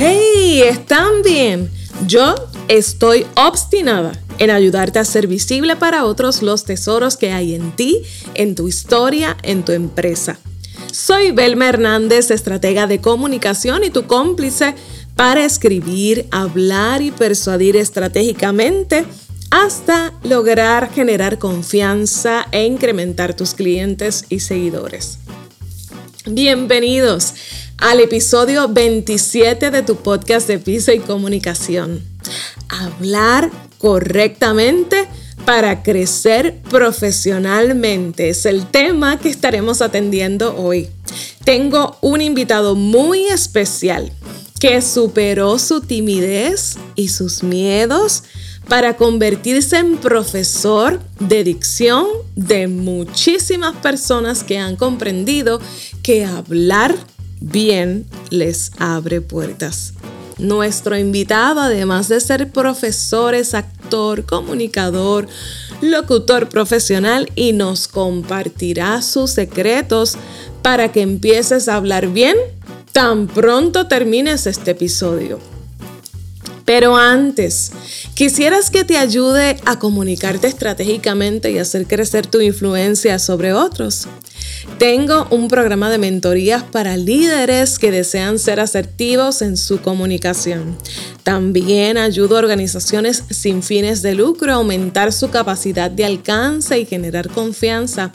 ¡Hey! ¿Están bien? Yo estoy obstinada en ayudarte a ser visible para otros los tesoros que hay en ti, en tu historia, en tu empresa. Soy Belma Hernández, estratega de comunicación y tu cómplice para escribir, hablar y persuadir estratégicamente hasta lograr generar confianza e incrementar tus clientes y seguidores. Bienvenidos al episodio 27 de tu podcast de Pisa y Comunicación. Hablar correctamente para crecer profesionalmente es el tema que estaremos atendiendo hoy. Tengo un invitado muy especial que superó su timidez y sus miedos para convertirse en profesor de dicción de muchísimas personas que han comprendido que hablar bien les abre puertas. Nuestro invitado, además de ser profesor, es actor, comunicador, locutor profesional y nos compartirá sus secretos para que empieces a hablar bien tan pronto termines este episodio. Pero antes, quisieras que te ayude a comunicarte estratégicamente y hacer crecer tu influencia sobre otros. Tengo un programa de mentorías para líderes que desean ser asertivos en su comunicación. También ayudo a organizaciones sin fines de lucro a aumentar su capacidad de alcance y generar confianza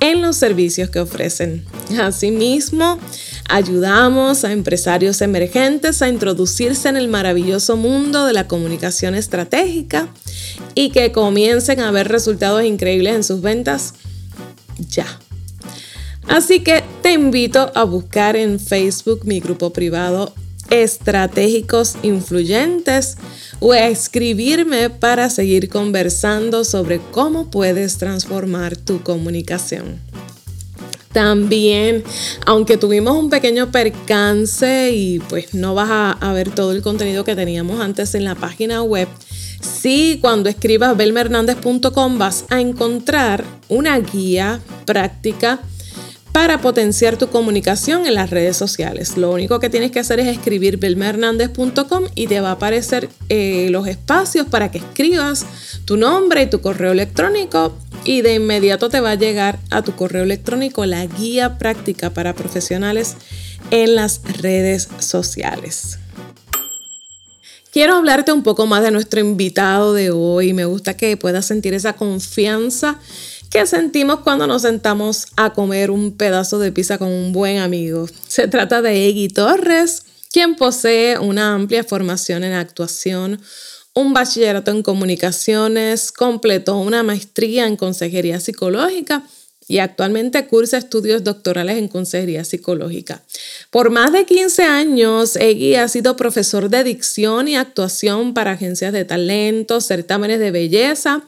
en los servicios que ofrecen. Asimismo, ayudamos a empresarios emergentes a introducirse en el maravilloso mundo de la comunicación estratégica y que comiencen a ver resultados increíbles en sus ventas ya. Así que te invito a buscar en Facebook mi grupo privado Estratégicos Influyentes o a escribirme para seguir conversando sobre cómo puedes transformar tu comunicación. También, aunque tuvimos un pequeño percance y pues no vas a, ver todo el contenido que teníamos antes en la página web, sí cuando escribas belmehernandez.com vas a encontrar una guía práctica para potenciar tu comunicación en las redes sociales. Lo único que tienes que hacer es escribir belmehernandez.com y te va a aparecer eh, los espacios para que escribas tu nombre y tu correo electrónico y de inmediato te va a llegar a tu correo electrónico la guía práctica para profesionales en las redes sociales. Quiero hablarte un poco más de nuestro invitado de hoy. Me gusta que puedas sentir esa confianza que sentimos cuando nos sentamos a comer un pedazo de pizza con un buen amigo. Se trata de Eggy Torres, quien posee una amplia formación en actuación, un bachillerato en comunicaciones, completó una maestría en consejería psicológica y actualmente cursa estudios doctorales en consejería psicológica. Por más de 15 años, Eggy ha sido profesor de dicción y actuación para agencias de talento, certámenes de belleza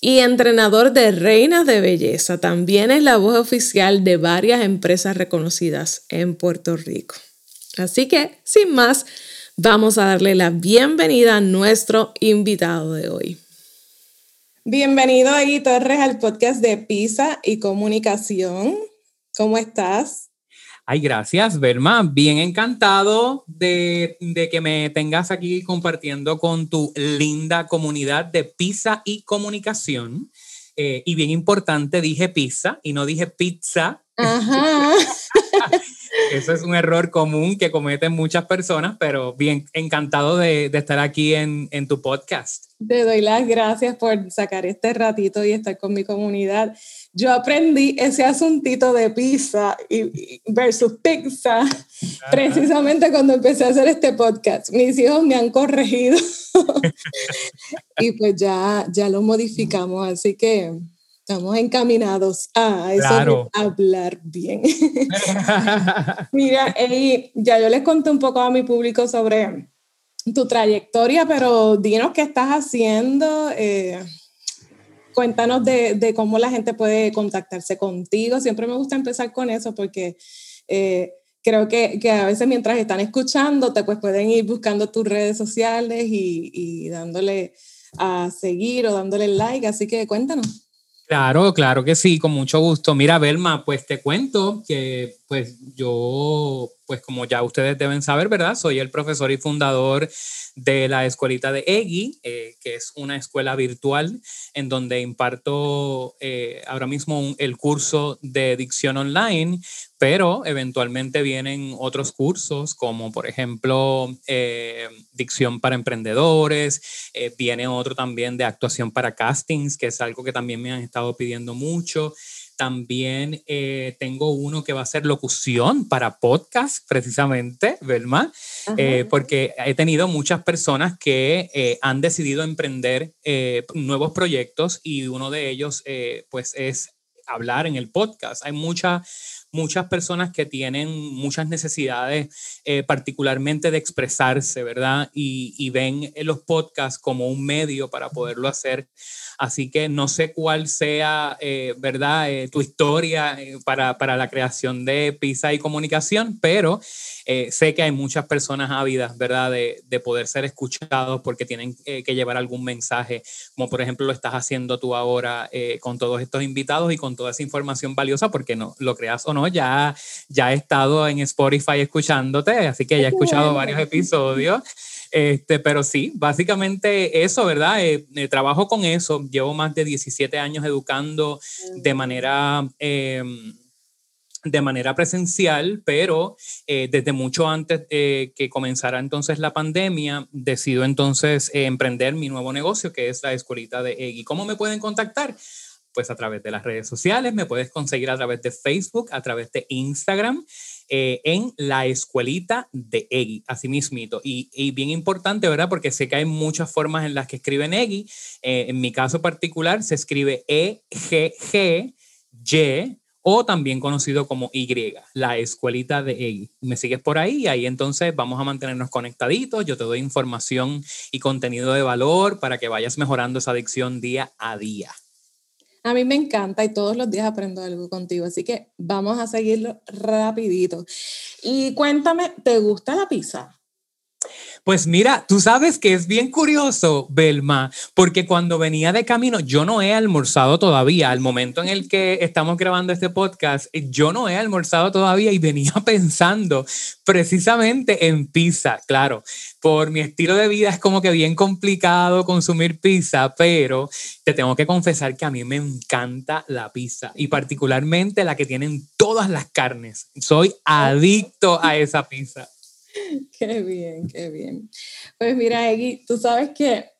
y entrenador de reinas de belleza. También es la voz oficial de varias empresas reconocidas en Puerto Rico. Así que, sin más, vamos a darle la bienvenida a nuestro invitado de hoy. Bienvenido, Agui Torres, al podcast de PISA y Comunicación. ¿Cómo estás? Ay, gracias, Berma. Bien encantado de, que me tengas aquí compartiendo con tu linda comunidad de pizza y comunicación. Eh, y bien importante, dije pizza y no dije pizza. Ajá. Eso es un error común que cometen muchas personas, pero bien encantado de, estar aquí en, en tu podcast. Te doy las gracias por sacar este ratito y estar con mi comunidad yo aprendí ese asuntito de pizza y, versus pizza precisamente cuando empecé a hacer este podcast. Mis hijos me han corregido y pues ya, ya lo modificamos, así que estamos encaminados a eso hablar bien. Mira, ya yo les conté un poco a mi público sobre tu trayectoria, pero dinos qué estás haciendo. Eh, cuéntanos de, cómo la gente puede contactarse contigo. Siempre me gusta empezar con eso porque eh, creo que, que, a veces mientras están escuchándote, pues pueden ir buscando tus redes sociales y, y dándole a seguir o dándole like. Así que cuéntanos. Claro, claro que sí, con mucho gusto. Mira, Belma, pues te cuento que pues yo, pues como ya ustedes deben saber, ¿verdad? Soy el profesor y fundador de la escuelita de EGI, eh, que es una escuela virtual en donde imparto eh, ahora mismo el curso de dicción online, pero eventualmente vienen otros cursos como por ejemplo eh, dicción para emprendedores, viene otro también de actuación para castings, que es algo que también me han estado pidiendo mucho. También eh, tengo uno que va a ser locución para podcast, precisamente, ¿verdad? Eh, porque he tenido muchas personas que eh, han decidido emprender nuevos proyectos y uno de ellos, pues, es hablar en el podcast. Hay muchas muchas personas que tienen muchas necesidades, particularmente de expresarse, ¿verdad? Y, y ven los podcasts como un medio para poderlo hacer Así que no sé cuál sea, eh, ¿verdad?, eh, tu historia eh, para, para, la creación de Pizza y Comunicación, pero sé que hay muchas personas ávidas, ¿verdad?, de, de poder ser escuchados porque tienen que llevar algún mensaje, como por ejemplo lo estás haciendo tú ahora con todos estos invitados y con toda esa información valiosa, porque no lo creas o no, ya, ya he estado en Spotify escuchándote, así que ya he escuchado varios episodios. Este, pero sí, básicamente eso, ¿verdad? Eh, eh, trabajo con eso. Llevo más de 17 años educando de manera... Em, de manera presencial, pero eh, desde mucho antes que comenzara entonces la pandemia, decido entonces emprender mi nuevo negocio, que es la escuelita de EGI. ¿Cómo me pueden contactar? Pues a través de las redes sociales, me puedes conseguir a través de Facebook, a través de Instagram eh, en la escuelita de EGI, así mismito. Y, y, bien importante, ¿verdad? Porque sé que hay muchas formas en las que escriben EGI. Eh, en mi caso particular se escribe E-G-G-Y o también conocido como Y, la escuelita de EGI. Me sigues por ahí y ahí entonces vamos a mantenernos conectaditos. Yo te doy información y contenido de valor para que vayas mejorando esa adicción día a día. A mí me encanta y todos los días aprendo algo contigo, así que vamos a seguirlo rapidito. Y cuéntame, ¿te gusta la pizza? Pues mira, tú sabes que es bien curioso, Belma, porque cuando venía de camino, yo no he almorzado todavía. Al momento en el que estamos grabando este podcast, yo no he almorzado todavía y venía pensando precisamente en pizza. Claro, por mi estilo de vida es como que bien complicado consumir pizza, pero te tengo que confesar que a mí me encanta la pizza y particularmente la que tienen todas las carnes. Soy adicto a esa pizza. Qué bien, qué bien. Pues mira, Egui, tú sabes que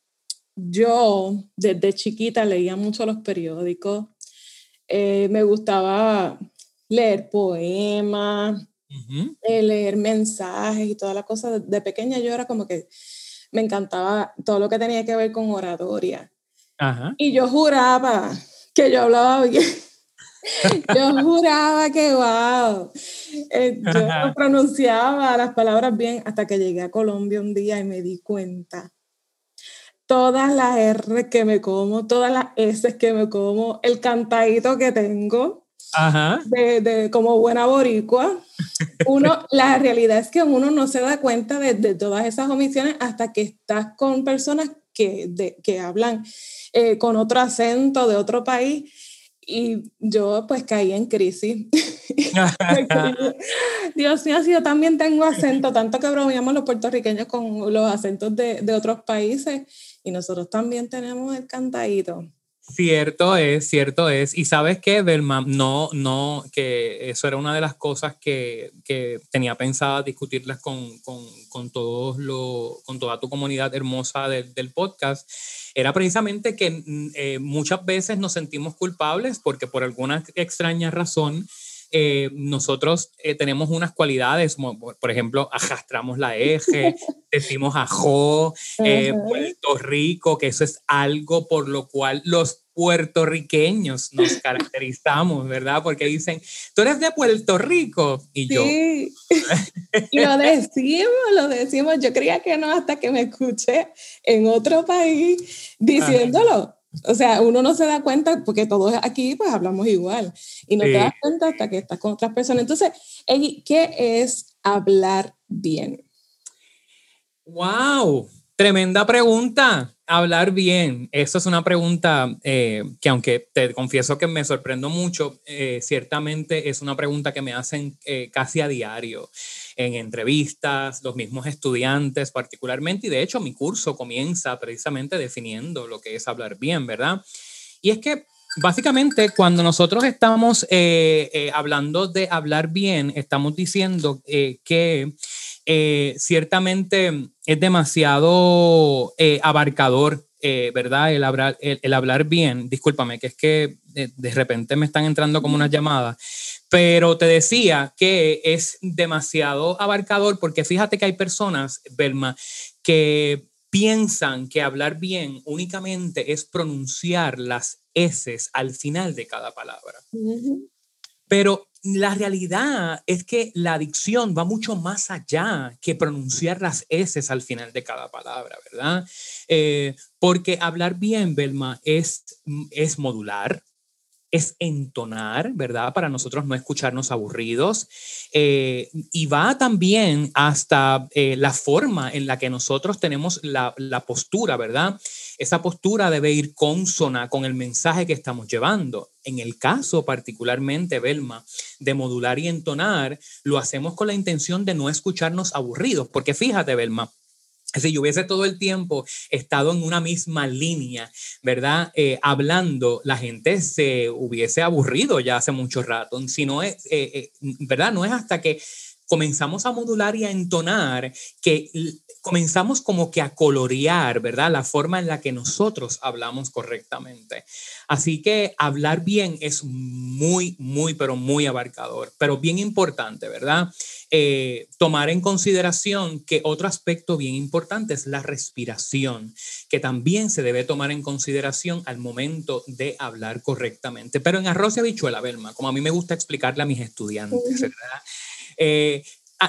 yo desde chiquita leía mucho los periódicos. Eh, me gustaba leer poemas, eh, leer mensajes y todas las cosas. De pequeña yo era como que me encantaba todo lo que tenía que ver con oratoria. Y yo juraba que yo hablaba bien. yo juraba que, wow, eh, yo pronunciaba las palabras bien hasta que llegué a Colombia un día y me di cuenta. Todas las R que me como, todas las S que me como, el cantadito que tengo, De, de, como buena boricua, uno, la realidad es que uno no se da cuenta de, de todas esas omisiones hasta que estás con personas que, de, que hablan eh, con otro acento de otro país y yo pues caí en crisis. Dios mío, si yo también tengo acento, tanto que bromeamos los puertorriqueños con los acentos de, de otros países y nosotros también tenemos el cantadito. Cierto es, cierto es. Y sabes qué, Belma, no, no, que eso era una de las cosas que, que tenía pensada discutirlas con, con, con, todos lo, con toda tu comunidad hermosa del podcast. Era precisamente que eh, muchas veces nos sentimos culpables porque por alguna extraña razón eh, nosotros eh, tenemos unas cualidades, por ejemplo, arrastramos la eje, decimos ajo, Puerto Rico, que eso es algo por lo cual los puertorriqueños nos caracterizamos, ¿verdad? Porque dicen, tú eres de Puerto Rico y yo. y lo decimos, lo decimos. Yo creía que no hasta que me escuché en otro país diciéndolo. O sea, uno no se da cuenta porque todos aquí pues hablamos igual y no te das cuenta hasta que estás con otras personas. Entonces, ¿qué es hablar bien? ¡Wow! Tremenda pregunta. Hablar bien. Eso es una pregunta eh, que aunque te confieso que me sorprendo mucho, eh, ciertamente es una pregunta que me hacen eh, casi a diario en entrevistas, los mismos estudiantes particularmente, y de hecho mi curso comienza precisamente definiendo lo que es hablar bien, ¿verdad? Y es que básicamente cuando nosotros estamos hablando de hablar bien, estamos diciendo que eh, ciertamente es demasiado eh, abarcador, eh, ¿verdad? El hablar, el, hablar bien, discúlpame, que es que de, repente me están entrando como unas llamadas, pero te decía que es demasiado abarcador porque fíjate que hay personas, Belma, que piensan que hablar bien únicamente es pronunciar las S al final de cada palabra. Pero la realidad es que la dicción va mucho más allá que pronunciar las S al final de cada palabra, ¿verdad? Eh, porque hablar bien, Belma, es, es modular, es entonar, ¿verdad? Para nosotros no escucharnos aburridos. Eh, y va también hasta eh, la forma en la que nosotros tenemos la, la, postura, ¿verdad? Esa postura debe ir consona con el mensaje que estamos llevando. En el caso particularmente, Belma, de modular y entonar, lo hacemos con la intención de no escucharnos aburridos, porque fíjate, Belma, si yo hubiese todo el tiempo estado en una misma línea, ¿verdad? Eh, hablando, la gente se hubiese aburrido ya hace mucho rato. Si no es, eh, eh, ¿verdad? No es hasta que comenzamos a modular y a entonar que comenzamos como que a colorear, ¿verdad? La forma en la que nosotros hablamos correctamente. Así que hablar bien es muy, muy, pero muy abarcador, pero bien importante, ¿verdad? Eh, tomar en consideración que otro aspecto bien importante es la respiración, que también se debe tomar en consideración al momento de hablar correctamente. Pero en arroz y habichuela, Belma, como a mí me gusta explicarle a mis estudiantes, ¿verdad? Eh,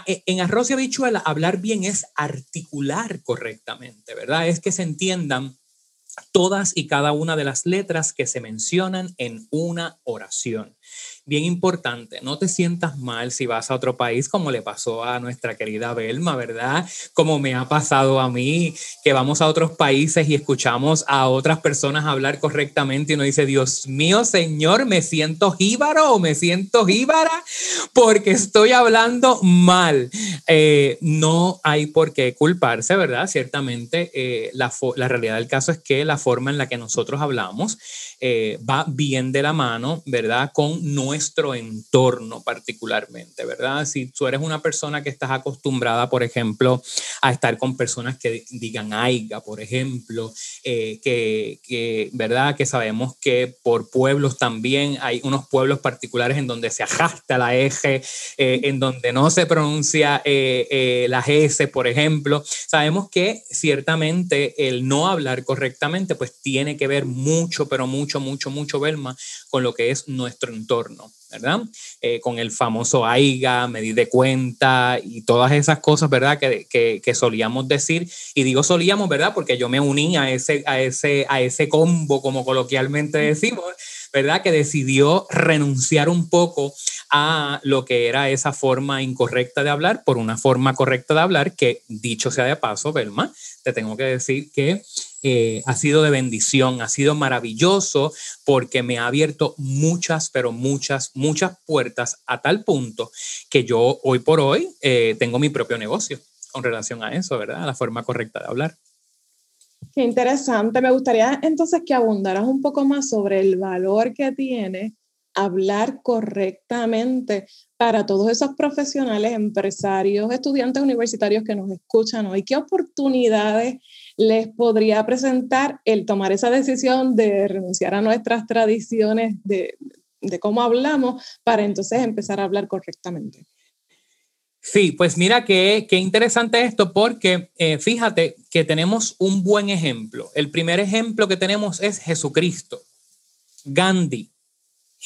e, en arroz y habichuela, hablar bien es articular correctamente, ¿verdad? Es que se entiendan todas y cada una de las letras que se mencionan en una oración bien importante, no te sientas mal si vas a otro país como le pasó a nuestra querida Belma, ¿verdad? Como me ha pasado a mí, que vamos a otros países y escuchamos a otras personas hablar correctamente y uno dice, Dios mío, Señor, me siento jíbaro o me siento jíbara porque estoy hablando mal. Eh, no hay por qué culparse, ¿verdad? Ciertamente, eh, la, la realidad del caso es que la forma en la que nosotros hablamos eh, va bien de la mano, ¿verdad? Con nuestro entorno particularmente, ¿verdad? Si tú eres una persona que estás acostumbrada, por ejemplo, a estar con personas que digan aiga, por ejemplo, eh, que, ¿verdad? Que sabemos que por pueblos también hay unos pueblos particulares en donde se ajasta la eje, eh, en donde no se pronuncia la S, por ejemplo. Sabemos que ciertamente el no hablar correctamente, pues tiene que ver mucho, pero mucho, mucho, mucho, Belma, con lo que es nuestro entorno, ¿verdad? Eh, con el famoso AIGA, medir de cuenta y todas esas cosas, ¿verdad? Que, que, que, solíamos decir. Y digo solíamos, ¿verdad? Porque yo me uní a ese, a ese, a ese combo, como coloquialmente decimos, ¿verdad? Que decidió renunciar un poco a lo que era esa forma incorrecta de hablar por una forma correcta de hablar que, dicho sea de paso, Belma, te tengo que decir que eh, ha sido de bendición, ha sido maravilloso porque me ha abierto muchas, pero muchas, muchas puertas a tal punto que yo hoy por hoy eh, tengo mi propio negocio con relación a eso, ¿verdad? La forma correcta de hablar. Qué interesante. Me gustaría entonces que abundaras un poco más sobre el valor que tiene hablar correctamente para todos esos profesionales, empresarios, estudiantes universitarios que nos escuchan hoy? ¿Qué oportunidades les podría presentar el tomar esa decisión de renunciar a nuestras tradiciones de, cómo hablamos para entonces empezar a hablar correctamente? Sí, pues mira qué, qué interesante esto porque eh, fíjate que tenemos un buen ejemplo. El primer ejemplo que tenemos es Jesucristo, Gandhi,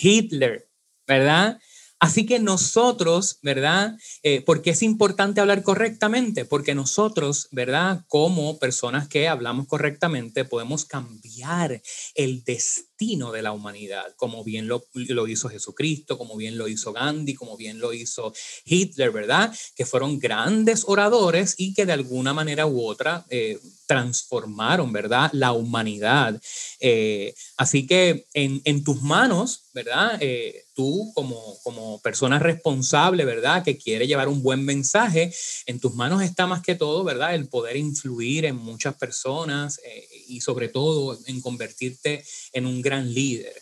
Hitler, ¿verdad? Así que nosotros, ¿verdad? Eh, ¿Por qué es importante hablar correctamente? Porque nosotros, ¿verdad? Como personas que hablamos correctamente, podemos cambiar el destino de la humanidad, como bien lo, hizo Jesucristo, como bien lo hizo Gandhi, como bien lo hizo Hitler, ¿verdad? Que fueron grandes oradores y que de alguna manera u otra eh, transformaron, ¿verdad? La humanidad. Eh, así que en, en, tus manos, ¿verdad? Eh, tú como, como persona responsable, ¿verdad? Que quiere llevar un buen mensaje, en tus manos está más que todo, ¿verdad? El poder influir en muchas personas eh, y sobre todo en convertirte en un gran líder.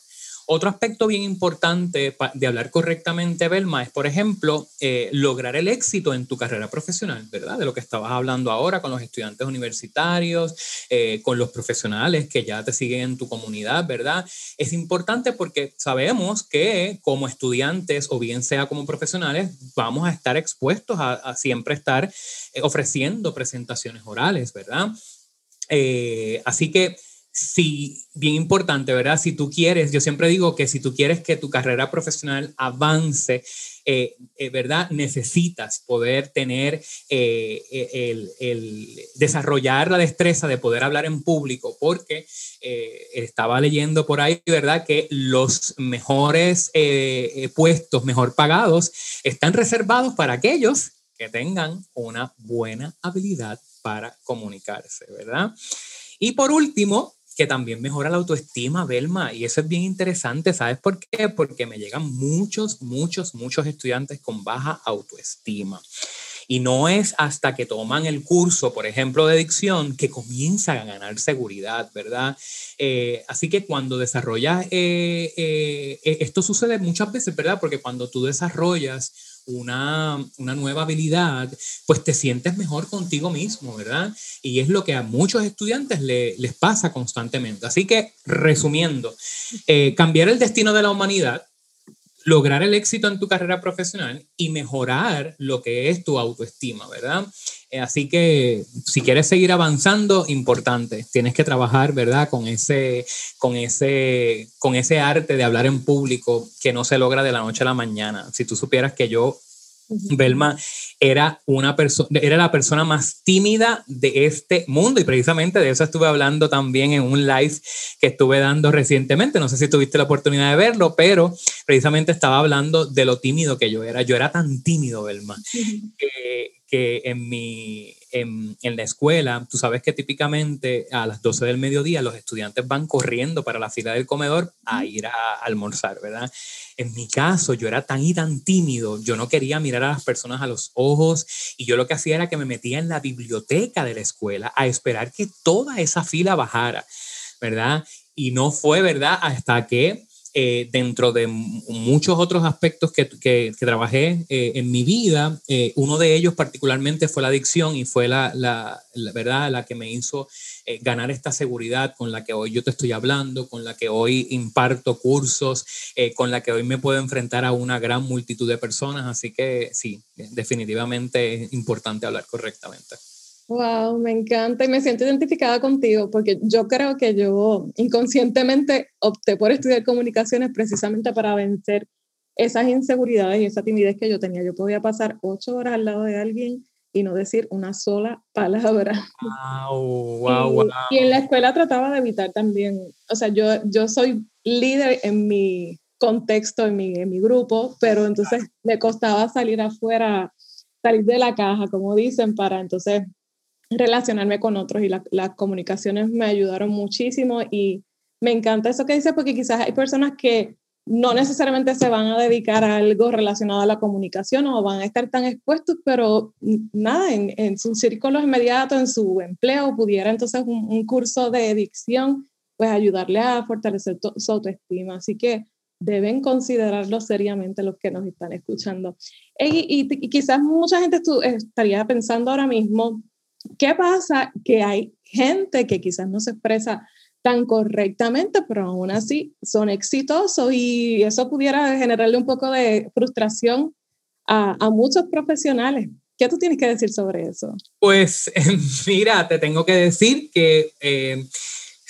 Otro aspecto bien importante de hablar correctamente, Belma, es, por ejemplo, eh, lograr el éxito en tu carrera profesional, ¿verdad? De lo que estabas hablando ahora con los estudiantes universitarios, eh, con los profesionales que ya te siguen en tu comunidad, ¿verdad? Es importante porque sabemos que como estudiantes o bien sea como profesionales, vamos a estar expuestos a, siempre estar eh, ofreciendo presentaciones orales, ¿verdad? así que sí, bien importante, ¿verdad? Si tú quieres, yo siempre digo que si tú quieres que tu carrera profesional avance, eh, eh, ¿verdad? Necesitas poder tener eh, el, el, desarrollar la destreza de poder hablar en público, porque estaba leyendo por ahí, ¿verdad? Que los mejores puestos, mejor pagados, están reservados para aquellos que tengan una buena habilidad para comunicarse, ¿verdad? Y por último, que también mejora la autoestima, Belma, y eso es bien interesante, ¿sabes por qué? Porque me llegan muchos, muchos, muchos estudiantes con baja autoestima. Y no es hasta que toman el curso, por ejemplo, de dicción, que comienzan a ganar seguridad, ¿verdad? Eh, así que cuando desarrollas, eh, eh, esto sucede muchas veces, ¿verdad? Porque cuando tú desarrollas una, una, nueva habilidad, pues te sientes mejor contigo mismo, ¿verdad? Y es lo que a muchos estudiantes les pasa constantemente. Así que, resumiendo, eh, cambiar el destino de la humanidad, lograr el éxito en tu carrera profesional y mejorar lo que es tu autoestima, ¿verdad? Eh, así que si quieres seguir avanzando, importante, tienes que trabajar, ¿verdad? Con ese, con ese, con ese arte de hablar en público que no se logra de la noche a la mañana. Si tú supieras que yo Belma era una era la persona más tímida de este mundo y precisamente de eso estuve hablando también en un live que estuve dando recientemente. No sé si tuviste la oportunidad de verlo, pero precisamente estaba hablando de lo tímido que yo era. Yo era tan tímido, Belma, que, que en mi, en, en, la escuela, tú sabes que típicamente a las 12 del mediodía los estudiantes van corriendo para la fila del comedor a ir a almorzar, ¿verdad? En mi caso, yo era tan y tan tímido, yo no quería mirar a las personas a los ojos y yo lo que hacía era que me metía en la biblioteca de la escuela a esperar que toda esa fila bajara, ¿verdad? Y no fue, ¿verdad? Hasta que eh, dentro de muchos otros aspectos que, que, trabajé eh, en mi vida, eh, uno de ellos particularmente fue la adicción y fue la, la, verdad la que me hizo ganar esta seguridad con la que hoy yo te estoy hablando, con la que hoy imparto cursos, con la que hoy me puedo enfrentar a una gran multitud de personas. Así que sí, definitivamente es importante hablar correctamente. Wow, me encanta y me siento identificada contigo porque yo creo que yo inconscientemente opté por estudiar comunicaciones precisamente para vencer esas inseguridades y esa timidez que yo tenía. Yo podía pasar ocho horas al lado de alguien y no decir una sola palabra. Wow, wow, wow. Y, en la escuela trataba de evitar también, o sea, yo, yo soy líder en mi contexto, en mi, en mi grupo, pero entonces me costaba salir afuera, salir de la caja, como dicen, para entonces relacionarme con otros y las comunicaciones me ayudaron muchísimo y me encanta eso que dice porque quizás hay personas que no necesariamente se van a dedicar a algo relacionado a la comunicación o van a estar tan expuestos, pero nada, en, en su círculo inmediato, en su empleo, pudiera entonces un, curso de dicción, pues ayudarle a fortalecer su autoestima. Así que deben considerarlo seriamente los que nos están escuchando. Y, y, quizás mucha gente estaría pensando ahora mismo, ¿Qué pasa? Que hay gente que quizás no se expresa tan correctamente, pero aún así son exitosos y eso pudiera generarle un poco de frustración a, a muchos profesionales. ¿Qué tú tienes que decir sobre eso? Pues mira, te tengo que decir que eh,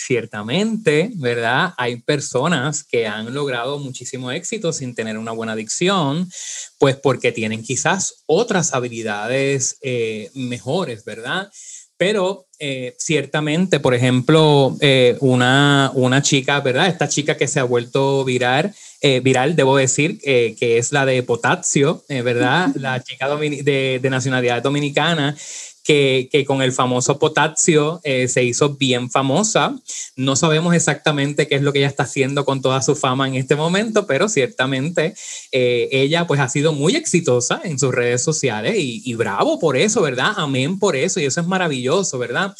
ciertamente, ¿verdad? Hay personas que han logrado muchísimo éxito sin tener una buena adicción, pues porque tienen quizás otras habilidades eh, mejores, ¿verdad? Pero eh, ciertamente, por ejemplo, eh, una, una chica, ¿verdad? Esta chica que se ha vuelto viral, viral, debo decir, que es la de Potasio, ¿verdad? La chica de, de, nacionalidad dominicana, que, con el famoso potasio eh, se hizo bien famosa. No sabemos exactamente qué es lo que ella está haciendo con toda su fama en este momento, pero ciertamente eh, ella pues ha sido muy exitosa en sus redes sociales y, y bravo por eso, ¿verdad? Amén por eso y eso es maravilloso, ¿verdad?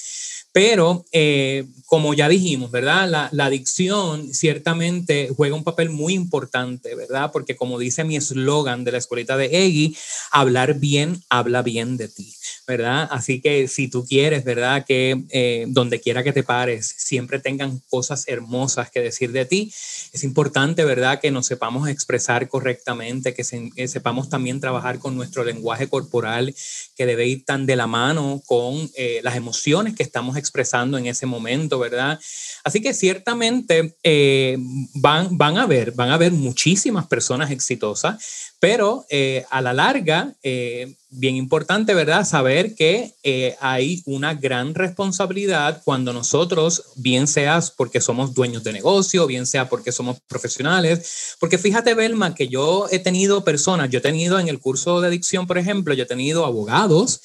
Pero, eh, como ya dijimos, ¿verdad? La, la, adicción ciertamente juega un papel muy importante, ¿verdad? Porque como dice mi eslogan de la escuelita de Eggy, hablar bien habla bien de ti, ¿verdad? Así que si tú quieres, ¿verdad? Que eh, donde quiera que te pares, siempre tengan cosas hermosas que decir de ti, es importante, ¿verdad? Que nos sepamos expresar correctamente, que, sepamos también trabajar con nuestro lenguaje corporal, que debe ir tan de la mano con eh, las emociones que estamos expresando en ese momento, ¿verdad? Así que ciertamente eh, van, van a ver, van a ver muchísimas personas exitosas, pero eh, a la larga, eh, bien importante, ¿verdad? Saber que hay una gran responsabilidad cuando nosotros, bien seas porque somos dueños de negocio, bien sea porque somos profesionales, porque fíjate, Belma, que yo he tenido personas, yo he tenido en el curso de adicción, por ejemplo, yo he tenido abogados,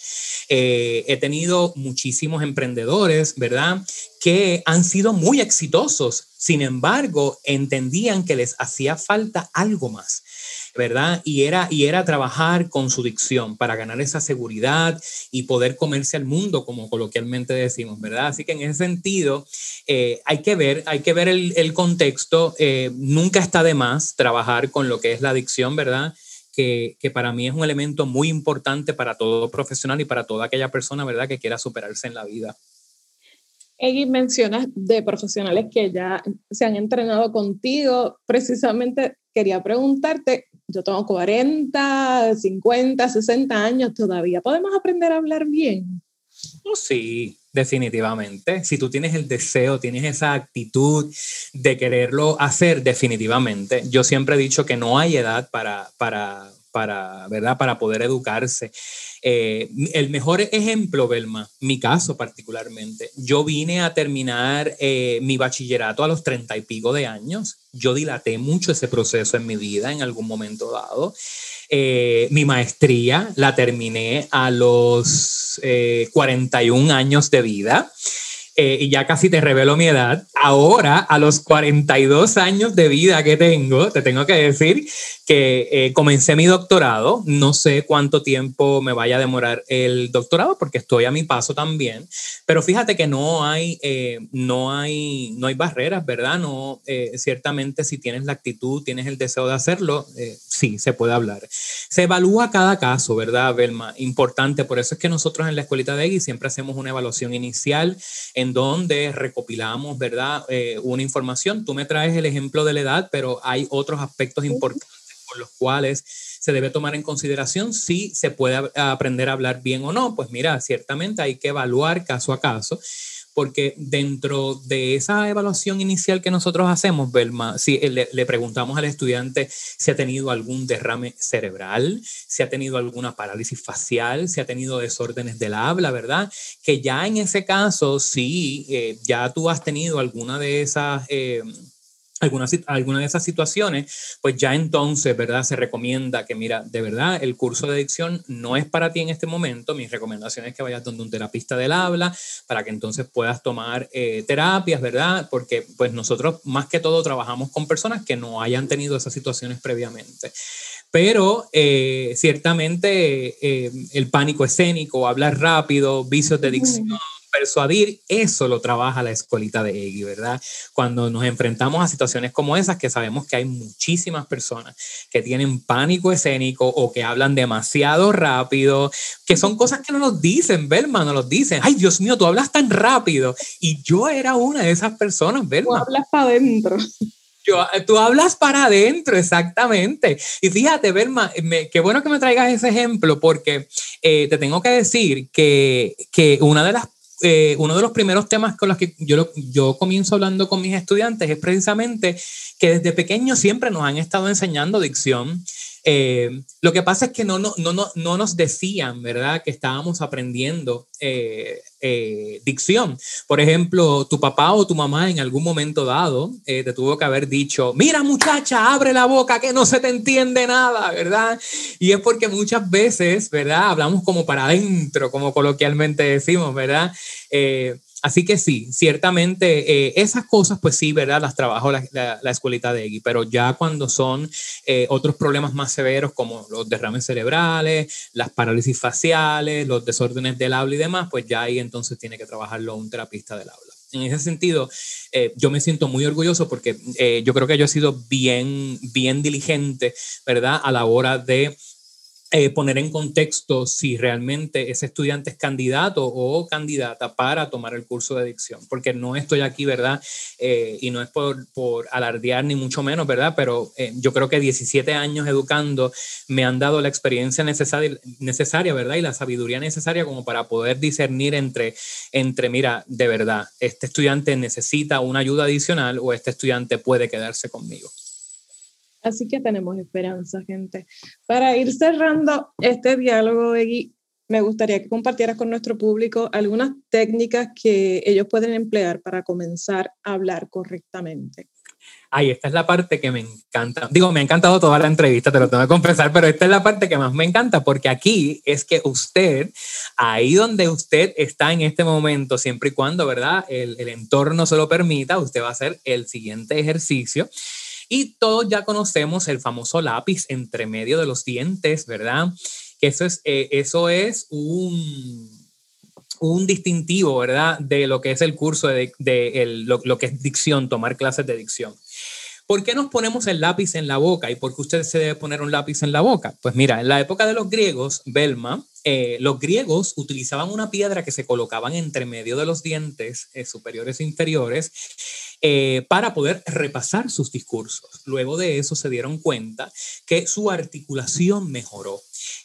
he tenido muchísimos emprendedores, ¿verdad? que han sido muy exitosos, sin embargo, entendían que les hacía falta algo más. ¿Verdad? Y era, y era trabajar con su dicción para ganar esa seguridad y poder comerse al mundo, como coloquialmente decimos, ¿verdad? Así que en ese sentido, eh, hay que ver, hay que ver el, contexto. Eh, nunca está de más trabajar con lo que es la adicción, ¿verdad? Que, que, para mí es un elemento muy importante para todo profesional y para toda aquella persona, ¿verdad?, que quiera superarse en la vida. Eggy, mencionas de profesionales que ya se han entrenado contigo. Precisamente quería preguntarte, yo tengo 40, 50, 60 años, ¿todavía podemos aprender a hablar bien? Oh, sí, definitivamente. Si tú tienes el deseo, tienes esa actitud de quererlo hacer, definitivamente. Yo siempre he dicho que no hay edad para, para, para, ¿verdad? para poder educarse. Eh, el mejor ejemplo, Belma, mi caso particularmente, yo vine a terminar eh, mi bachillerato a los treinta y pico de años. Yo dilaté mucho ese proceso en mi vida en algún momento dado. Eh, mi maestría la terminé a los 41 años de vida. y ya casi te revelo mi edad. Ahora, a los 42 años de vida que tengo, te tengo que decir que eh, comencé mi doctorado. No sé cuánto tiempo me vaya a demorar el doctorado porque estoy a mi paso también. Pero fíjate que no hay, eh, no hay, no hay barreras, ¿verdad? No, eh, ciertamente si tienes la actitud, tienes el deseo de hacerlo, sí, se puede hablar. Se evalúa cada caso, ¿verdad, Belma? Importante. Por eso es que nosotros en la escuelita de EGI siempre hacemos una evaluación inicial en donde recopilamos, ¿verdad? una información. Tú me traes el ejemplo de la edad, pero hay otros aspectos importantes los cuales se debe tomar en consideración si se puede aprender a hablar bien o no. Pues mira, ciertamente hay que evaluar caso a caso porque dentro de esa evaluación inicial que nosotros hacemos, Belma, si le, le, preguntamos al estudiante si ha tenido algún derrame cerebral, si ha tenido alguna parálisis facial, si ha tenido desórdenes del habla, ¿verdad? Que ya en ese caso, si eh, ya tú has tenido alguna de esas... Eh, alguna, alguna de esas situaciones, pues ya entonces, ¿verdad? Se recomienda que, mira, de verdad, el curso de adicción no es para ti en este momento. Mi recomendación es que vayas donde un terapista del habla para que entonces puedas tomar eh, terapias, ¿verdad? Porque pues nosotros más que todo trabajamos con personas que no hayan tenido esas situaciones previamente. Pero eh, ciertamente eh, el pánico escénico, hablar rápido, vicios de adicción, persuadir, eso lo trabaja la escuelita de EGI, ¿verdad? Cuando nos enfrentamos a situaciones como esas, que sabemos que hay muchísimas personas que tienen pánico escénico o que hablan demasiado rápido, que son cosas que no nos dicen, Belma, no nos dicen, ay Dios mío, tú hablas tan rápido. Y yo era una de esas personas, Belma. Tú hablas para adentro. Yo, tú hablas para adentro, exactamente. Y fíjate, Belma, qué bueno que me traigas ese ejemplo porque eh, te tengo que decir que, que una de las eh, uno de los primeros temas con los que yo, yo comienzo hablando con mis estudiantes es precisamente que desde pequeños siempre nos han estado enseñando dicción eh, lo que pasa es que no, no, no, no, nos decían, ¿verdad?, que estábamos aprendiendo eh, eh, dicción. Por ejemplo, tu papá o tu mamá en algún momento dado te tuvo que haber dicho, mira muchacha, abre la boca que no se te entiende nada, ¿verdad? Y es porque muchas veces, ¿verdad?, hablamos como para adentro, como coloquialmente decimos, ¿verdad? Así que sí, ciertamente eh, esas cosas, pues sí, ¿verdad? Las trabajo la, escuelita de EGI, pero ya cuando son eh, otros problemas más severos como los derrames cerebrales, las parálisis faciales, los desórdenes del habla y demás, pues ya ahí entonces tiene que trabajarlo un terapista del habla. En ese sentido, eh, yo me siento muy orgulloso porque yo creo que yo he sido bien, bien diligente, ¿verdad? A la hora de eh, poner en contexto si realmente ese estudiante es candidato o candidata para tomar el curso de dicción, porque no estoy aquí, ¿verdad? Eh, y no es por, por, alardear ni mucho menos, ¿verdad? Pero eh, yo creo que 17 años educando me han dado la experiencia necesaria, necesaria, ¿verdad? Y la sabiduría necesaria como para poder discernir entre, entre, mira, de verdad, este estudiante necesita una ayuda adicional o este estudiante puede quedarse conmigo. Así que tenemos esperanza, gente. Para ir cerrando este diálogo, Egui, me gustaría que compartieras con nuestro público algunas técnicas que ellos pueden emplear para comenzar a hablar correctamente. Ay, esta es la parte que me encanta. Digo, me ha encantado toda la entrevista, te lo tengo que confesar, pero esta es la parte que más me encanta porque aquí es que usted, ahí donde usted está en este momento, siempre y cuando, ¿verdad? El, el entorno se lo permita, usted va a hacer el siguiente ejercicio y todos ya conocemos el famoso lápiz entre medio de los dientes, ¿verdad? Que eso es, eh, eso es un, un distintivo, ¿verdad? De lo que es el curso de, de lo, lo, que es dicción, tomar clases de dicción. ¿Por qué nos ponemos el lápiz en la boca y por qué usted se debe poner un lápiz en la boca? Pues mira, en la época de los griegos, Belma, eh, los griegos utilizaban una piedra que se colocaban entre medio de los dientes eh, superiores e inferiores eh, para poder repasar sus discursos. Luego de eso se dieron cuenta que su articulación mejoró.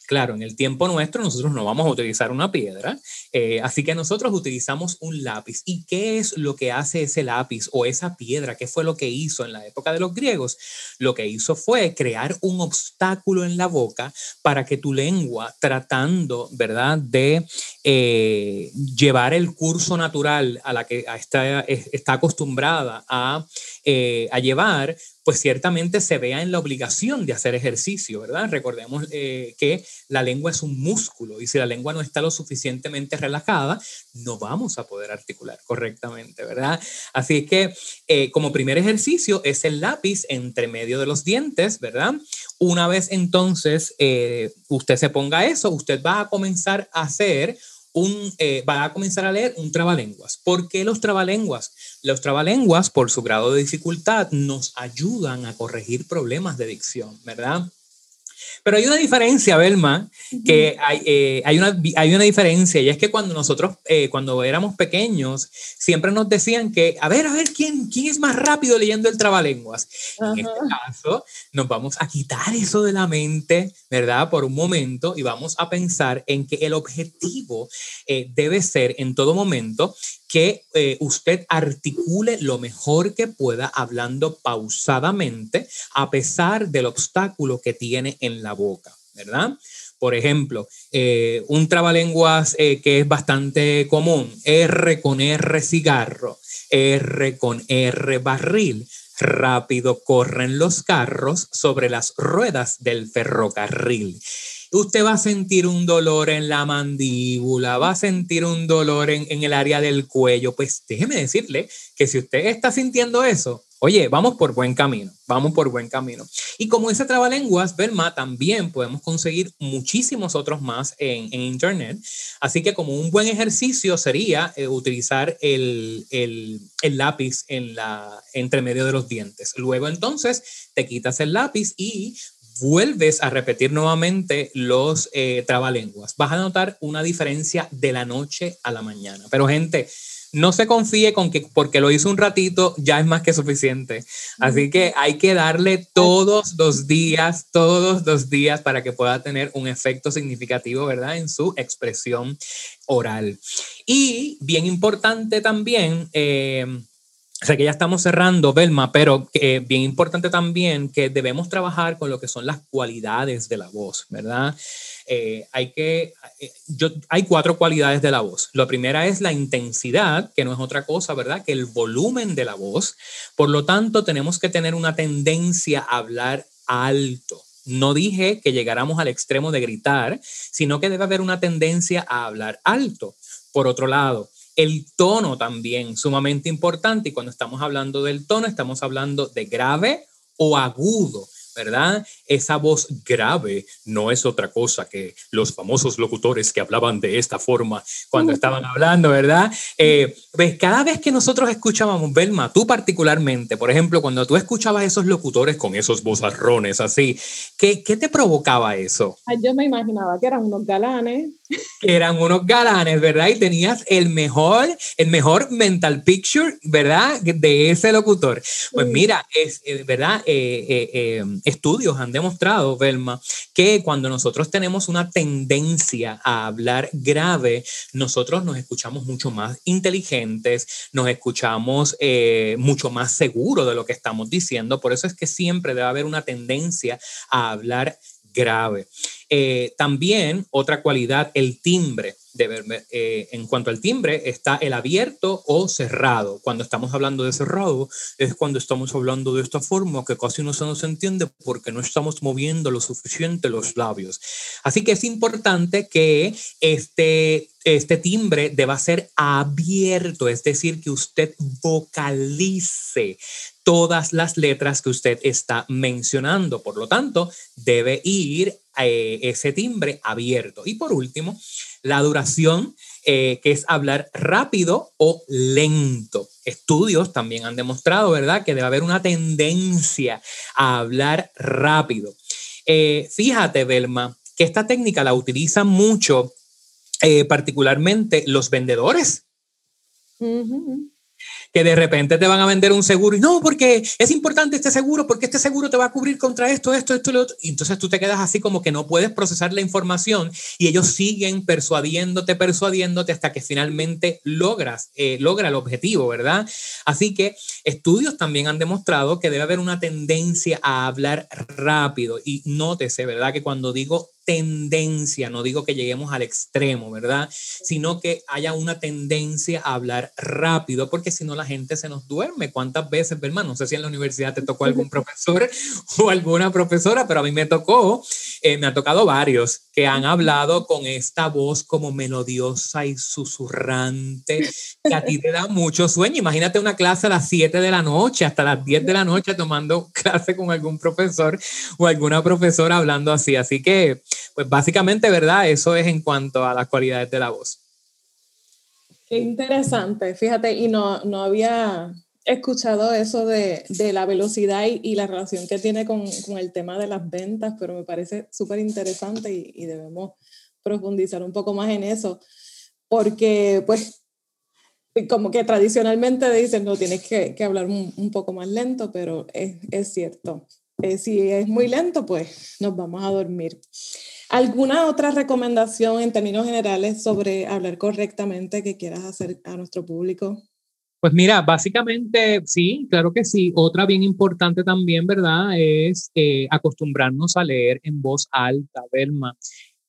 Claro, en el tiempo nuestro nosotros no vamos a utilizar una piedra, eh, así que nosotros utilizamos un lápiz. ¿Y qué es lo que hace ese lápiz o esa piedra? ¿Qué fue lo que hizo en la época de los griegos? Lo que hizo fue crear un obstáculo en la boca para que tu lengua, tratando, ¿verdad?, de eh, llevar el curso natural a la que está, está acostumbrada a, eh, a llevar, pues ciertamente se vea en la obligación de hacer ejercicio, ¿verdad? Recordemos eh, que la lengua es un músculo y si la lengua no está lo suficientemente relajada, no vamos a poder articular correctamente, ¿verdad? Así que eh, como primer ejercicio es el lápiz entre medio de los dientes, ¿verdad? Una vez entonces eh, usted se ponga eso, usted va a comenzar a hacer un, va a comenzar a leer un trabalenguas. ¿Por qué los trabalenguas? Los trabalenguas, por su grado de dificultad, nos ayudan a corregir problemas de dicción, ¿verdad? Pero hay una diferencia, Belma, que hay, eh, hay, una, hay una diferencia, y es que cuando nosotros, eh, cuando éramos pequeños, siempre nos decían que, a ver, a ver, ¿quién, quién es más rápido leyendo el trabalenguas? En este caso, nos vamos a quitar eso de la mente, ¿verdad? Por un momento, y vamos a pensar en que el objetivo eh, debe ser en todo momento que eh, usted articule lo mejor que pueda hablando pausadamente a pesar del obstáculo que tiene en la boca, ¿verdad? Por ejemplo, eh, un trabalenguas eh, que es bastante común, R con R cigarro, R con R barril. Rápido corren los carros sobre las ruedas del ferrocarril usted va a sentir un dolor en la mandíbula, va a sentir un dolor en, el área del cuello. Pues déjeme decirle que si usted está sintiendo eso, oye, vamos por buen camino, vamos por buen camino. Y como ese trabalenguas, Belma, también podemos conseguir muchísimos otros más en, Internet. Así que como un buen ejercicio sería eh, utilizar el, el, lápiz en la, entre medio de los dientes. Luego entonces te quitas el lápiz y vuelves a repetir nuevamente los eh, trabalenguas, vas a notar una diferencia de la noche a la mañana. Pero gente, no se confíe con que porque lo hizo un ratito ya es más que suficiente. Así que hay que darle todos los días, todos los días para que pueda tener un efecto significativo, ¿verdad? En su expresión oral. Y bien importante también, eh, sé que ya estamos cerrando, Belma, pero eh, bien importante también que debemos trabajar con lo que son las cualidades de la voz, ¿verdad? Eh, hay que, eh, yo, hay cuatro cualidades de la voz. La primera es la intensidad, que no es otra cosa, ¿verdad? Que el volumen de la voz. Por lo tanto, tenemos que tener una tendencia a hablar alto. No dije que llegáramos al extremo de gritar, sino que debe haber una tendencia a hablar alto. Por otro lado, el tono también, sumamente importante. Y cuando estamos hablando del tono, estamos hablando de grave o agudo. ¿Verdad? Esa voz grave no es otra cosa que los famosos locutores que hablaban de esta forma cuando estaban hablando, ¿verdad? Eh, pues cada vez que nosotros escuchábamos, Belma, tú particularmente, por ejemplo, cuando tú escuchabas esos locutores con esos vozarrones así, ¿qué, qué te provocaba eso? Yo me imaginaba que eran unos galanes. Que eran unos galanes, ¿verdad? Y tenías el mejor, el mejor mental picture, ¿verdad? De ese locutor. Pues mira, es, eh, ¿verdad? Eh, eh estudios han demostrado, Velma, que cuando nosotros tenemos una tendencia a hablar grave, nosotros nos escuchamos mucho más inteligentes, nos escuchamos mucho más seguros de lo que estamos diciendo. Por eso es que siempre debe haber una tendencia a hablar grave. Eh, también otra cualidad, el timbre. Eh, en cuanto al timbre, está el abierto o cerrado. Cuando estamos hablando de cerrado, es cuando estamos hablando de esta forma que casi no se nos entiende porque no estamos moviendo lo suficiente los labios. Así que es importante que este, este timbre deba ser abierto, es decir, que usted vocalice todas las letras que usted está mencionando. Por lo tanto, debe ir eh, ese timbre abierto. Y por último, la duración, eh, que es hablar rápido o lento. Estudios también han demostrado, ¿verdad?, que debe haber una tendencia a hablar rápido. Eh, fíjate, Belma, que esta técnica la utilizan mucho, particularmente los vendedores que de repente te van a vender un seguro y no, porque es importante este seguro, porque este seguro te va a cubrir contra esto, esto, esto lo otro. Y entonces tú te quedas así como que no puedes procesar la información y ellos siguen persuadiéndote, persuadiéndote hasta que finalmente logras, eh, logra el objetivo, ¿verdad? Así que estudios también han demostrado que debe haber una tendencia a hablar rápido y nótese, ¿verdad? Que cuando digo tendencia, no digo que lleguemos al extremo, ¿verdad? Sino que haya una tendencia a hablar rápido, porque si no la gente se nos duerme. ¿Cuántas veces, hermano? No sé si en la universidad te tocó algún profesor o alguna profesora, pero a mí me tocó, eh, me ha tocado varios que han hablado con esta voz como melodiosa y susurrante, que a ti te da mucho sueño. Imagínate una clase a las 7 de la noche, hasta las 10 de la noche tomando clase con algún profesor o alguna profesora hablando así. Así que pues básicamente, ¿verdad? Eso es en cuanto a las cualidades de la voz. Qué interesante, fíjate, y no, no había escuchado eso de, de la velocidad y, y, la relación que tiene con, con, el tema de las ventas, pero me parece súper interesante y, y, debemos profundizar un poco más en eso, porque pues como que tradicionalmente dicen, no, tienes que, que hablar un, un, poco más lento, pero es, es cierto. Eh, si es muy lento, pues nos vamos a dormir. ¿Alguna otra recomendación en términos generales sobre hablar correctamente que quieras hacer a nuestro público? Pues mira, básicamente sí, claro que sí. Otra bien importante también, ¿verdad? Es eh, acostumbrarnos a leer en voz alta, Belma.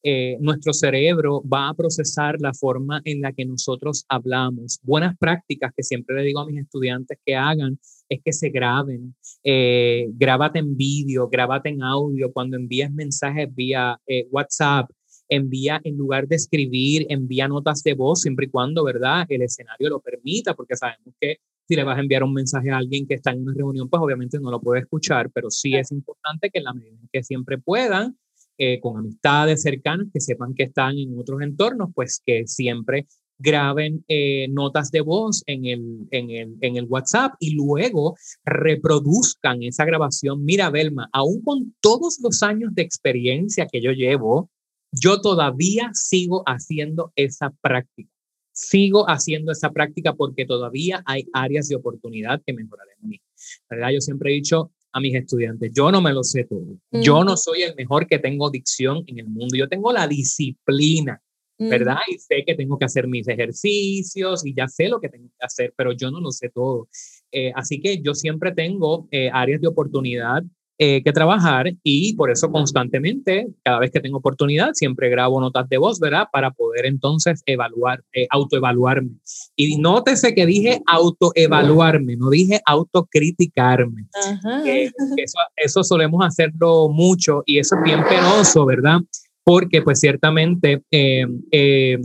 Eh, nuestro cerebro va a procesar la forma en la que nosotros hablamos. Buenas prácticas que siempre le digo a mis estudiantes que hagan es que se graben, eh, grábate en vídeo, grábate en audio, cuando envías mensajes vía eh, WhatsApp, envía en lugar de escribir, envía notas de voz, siempre y cuando, ¿verdad? El escenario lo permita, porque sabemos que si le vas a enviar un mensaje a alguien que está en una reunión, pues obviamente no lo puede escuchar, pero sí es importante que en la medida en que siempre puedan, eh, con amistades cercanas, que sepan que están en otros entornos, pues que siempre graben eh, notas de voz en el, en, el, en el WhatsApp y luego reproduzcan esa grabación. Mira, Belma, aún con todos los años de experiencia que yo llevo, yo todavía sigo haciendo esa práctica sigo haciendo esa práctica porque todavía hay áreas de oportunidad que mejorar en mí. ¿verdad? Yo siempre he dicho a mis estudiantes, yo no me lo sé todo. Yo no soy el mejor que tengo dicción en el mundo. Yo tengo la disciplina, ¿verdad? Y sé que tengo que hacer mis ejercicios y ya sé lo que tengo que hacer, pero yo no lo sé todo. Eh, así que yo siempre tengo eh, áreas de oportunidad eh, que trabajar y por eso constantemente, cada vez que tengo oportunidad, siempre grabo notas de voz, ¿verdad? Para poder entonces evaluar, eh, autoevaluarme. Y nótese que dije autoevaluarme, no dije autocriticarme. eso, eso solemos hacerlo mucho y eso es bien penoso, ¿verdad? Porque pues ciertamente eh,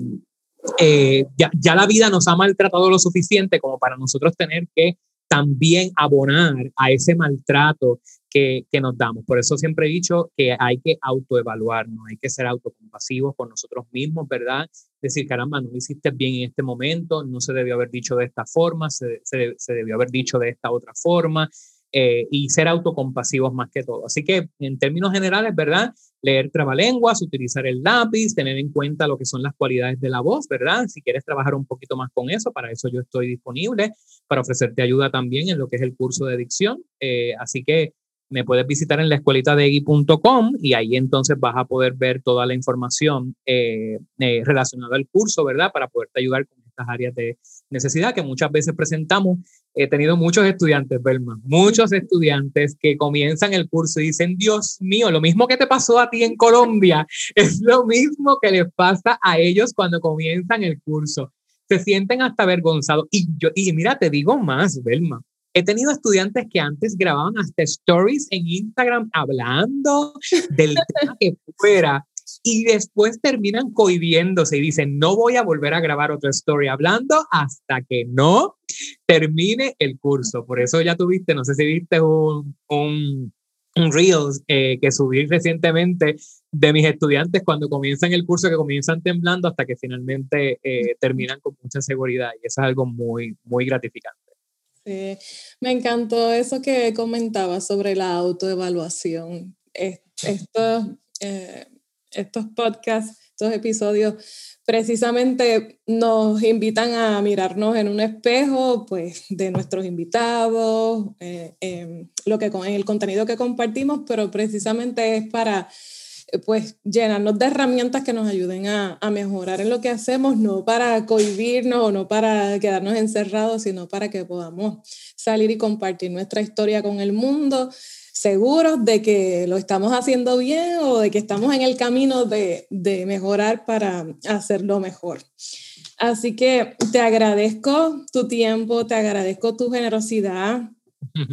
ya, ya la vida nos ha maltratado lo suficiente como para nosotros tener que también abonar a ese maltrato que, que, nos damos. Por eso siempre he dicho que hay que autoevaluarnos, hay que ser autocompasivos con nosotros mismos, ¿verdad? Decir, caramba, no lo hiciste bien en este momento, no se debió haber dicho de esta forma, se, se, se debió haber dicho de esta otra forma. Eh, y ser autocompasivos más que todo. Así que en términos generales, ¿verdad? Leer trabalenguas, utilizar el lápiz, tener en cuenta lo que son las cualidades de la voz, ¿verdad? Si quieres trabajar un poquito más con eso, para eso yo estoy disponible, para ofrecerte ayuda también en lo que es el curso de dicción. Eh, así que me puedes visitar en la escuelita de egui.com y ahí entonces vas a poder ver toda la información eh, relacionada al curso, ¿verdad? Para poderte ayudar con estas áreas de necesidad que muchas veces presentamos. He tenido muchos estudiantes, Belma, muchos estudiantes que comienzan el curso y dicen, Dios mío, lo mismo que te pasó a ti en Colombia, es lo mismo que les pasa a ellos cuando comienzan el curso. Se sienten hasta avergonzados. Y yo, y mira, te digo más, Belma. He tenido estudiantes que antes grababan hasta stories en Instagram hablando del tema que fuera y después terminan cohibiéndose y dicen, no voy a volver a grabar otra story hablando hasta que no termine el curso. Por eso ya tuviste, no sé si viste un, un, un Reels eh, que subí recientemente de mis estudiantes cuando comienzan el curso, que comienzan temblando hasta que finalmente eh, terminan con mucha seguridad. Y eso es algo muy, muy gratificante. Me encantó eso que comentaba sobre la autoevaluación. Esto, eh, estos podcasts, estos episodios, precisamente nos invitan a mirarnos en un espejo, pues, de nuestros invitados, eh, lo que, en el contenido que compartimos, pero precisamente es para pues llenarnos de herramientas que nos ayuden a, a, mejorar en lo que hacemos, no para cohibirnos o no para quedarnos encerrados, sino para que podamos salir y compartir nuestra historia con el mundo seguros de que lo estamos haciendo bien o de que estamos en el camino de, de mejorar para hacerlo mejor. Así que te agradezco tu tiempo, te agradezco tu generosidad,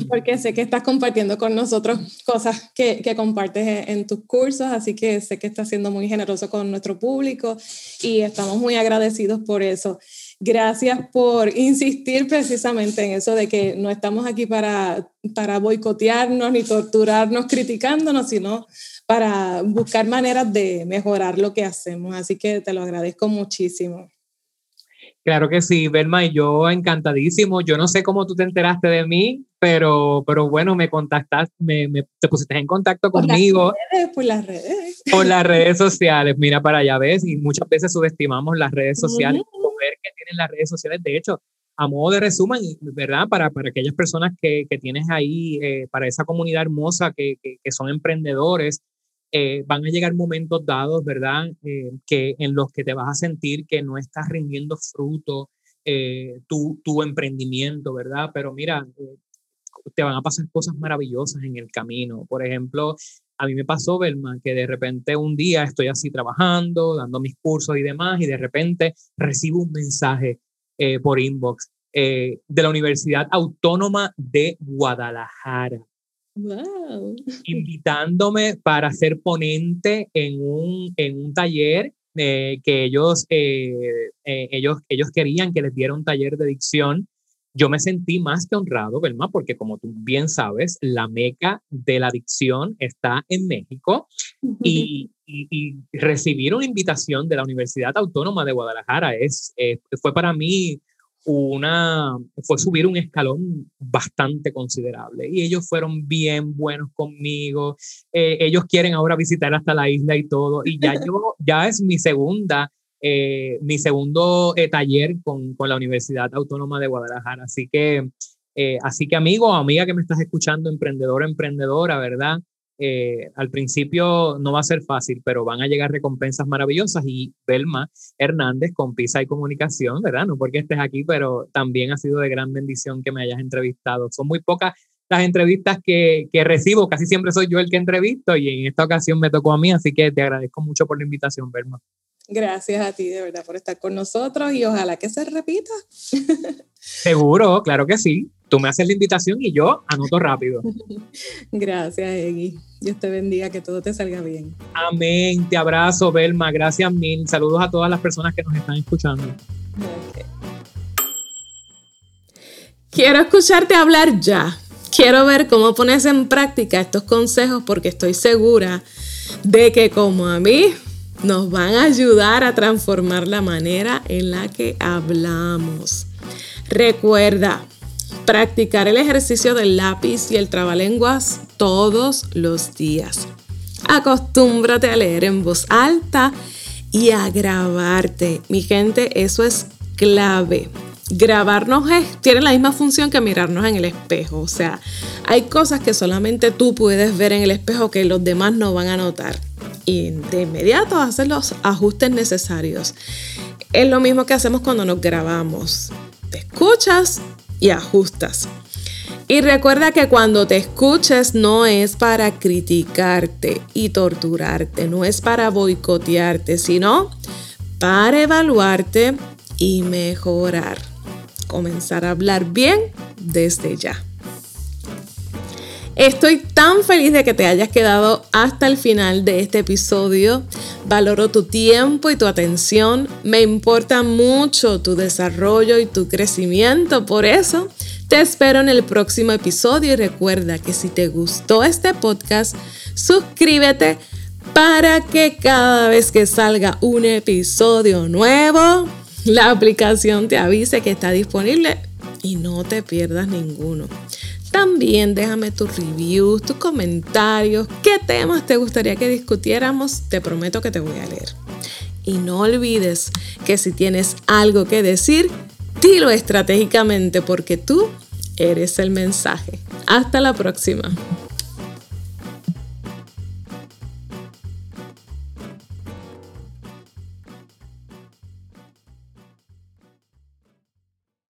porque sé que estás compartiendo con nosotros cosas que, que, compartes en tus cursos, así que sé que estás siendo muy generoso con nuestro público y estamos muy agradecidos por eso. Gracias por insistir precisamente en eso de que no estamos aquí para, para boicotearnos ni torturarnos criticándonos, sino para buscar maneras de mejorar lo que hacemos. Así que te lo agradezco muchísimo. Claro que sí, Belma, y yo encantadísimo. Yo no sé cómo tú te enteraste de mí, pero, pero bueno, me contactaste, me, te pusiste en contacto conmigo. por las redes. Por las redes sociales, mira para allá, ves, y muchas veces subestimamos las redes sociales, uh poder que tienen las redes sociales. De hecho, a modo de resumen, ¿verdad? Para, para aquellas personas que, que tienes ahí, eh, para esa comunidad hermosa que, que, que son emprendedores, eh, van a llegar momentos dados, ¿verdad? Eh, que en los que te vas a sentir que no estás rindiendo fruto eh, tu, tu, emprendimiento, ¿verdad? Pero mira, te van a pasar cosas maravillosas en el camino. Por ejemplo, a mí me pasó, Belma, que de repente un día estoy así trabajando, dando mis cursos y demás, y de repente recibo un mensaje por inbox de la Universidad Autónoma de Guadalajara Wow. Invitándome para ser ponente en un, en un taller eh, que ellos, eh, eh, ellos, ellos querían que les diera un taller de dicción. Yo me sentí más que honrado, ¿verdad? Porque como tú bien sabes, la meca de la dicción está en México y, y, recibir una invitación de la Universidad Autónoma de Guadalajara es, fue para mí una, fue subir un escalón bastante considerable y ellos fueron bien buenos conmigo. Eh, ellos quieren ahora visitar hasta la isla y todo y ya yo, ya es mi segunda eh, mi segundo eh, taller con, con, la Universidad Autónoma de Guadalajara. Así que, eh, así que amigo, amiga que me estás escuchando, emprendedor, emprendedora, ¿verdad? Al principio no va a ser fácil, pero van a llegar recompensas maravillosas y Belma Hernández con Pisa y Comunicación, ¿verdad? No porque estés aquí, pero también ha sido de gran bendición que me hayas entrevistado. Son muy pocas las entrevistas que, que, recibo, casi siempre soy yo el que entrevisto y en esta ocasión me tocó a mí, así que te agradezco mucho por la invitación, Belma. Gracias a ti de verdad por estar con nosotros y ojalá que se repita. Seguro, claro que sí. Tú me haces la invitación y yo anoto rápido. Gracias, Egui. Dios te bendiga, que todo te salga bien. Amén. Te abrazo, Belma. Gracias mil. Saludos a todas las personas que nos están escuchando. Quiero escucharte hablar ya. Quiero ver cómo pones en práctica estos consejos porque estoy segura de que como a mí nos van a ayudar a transformar la manera en la que hablamos. Recuerda, practicar el ejercicio del lápiz y el trabalenguas todos los días. Acostúmbrate a leer en voz alta y a grabarte. Mi gente, eso es clave. Grabarnos tiene la misma función que mirarnos en el espejo. O sea, hay cosas que solamente tú puedes ver en el espejo que los demás no van a notar y de inmediato hacer los ajustes necesarios. Es lo mismo que hacemos cuando nos grabamos. Te escuchas y ajustas. Y recuerda que cuando te escuches no es para criticarte y torturarte, no es para boicotearte, sino para evaluarte y mejorar. Comenzar a hablar bien desde ya. Estoy tan feliz de que te hayas quedado hasta el final de este episodio. Valoro tu tiempo y tu atención. Me importa mucho tu desarrollo y tu crecimiento. Por eso, te espero en el próximo episodio y recuerda que si te gustó este podcast, suscríbete para que cada vez que salga un episodio nuevo, la aplicación te avise que está disponible y no te pierdas ninguno. También déjame tus reviews, tus comentarios, qué temas te gustaría que discutiéramos, te prometo que te voy a leer. Y no olvides que si tienes algo que decir, dilo estratégicamente porque tú eres el mensaje. Hasta la próxima.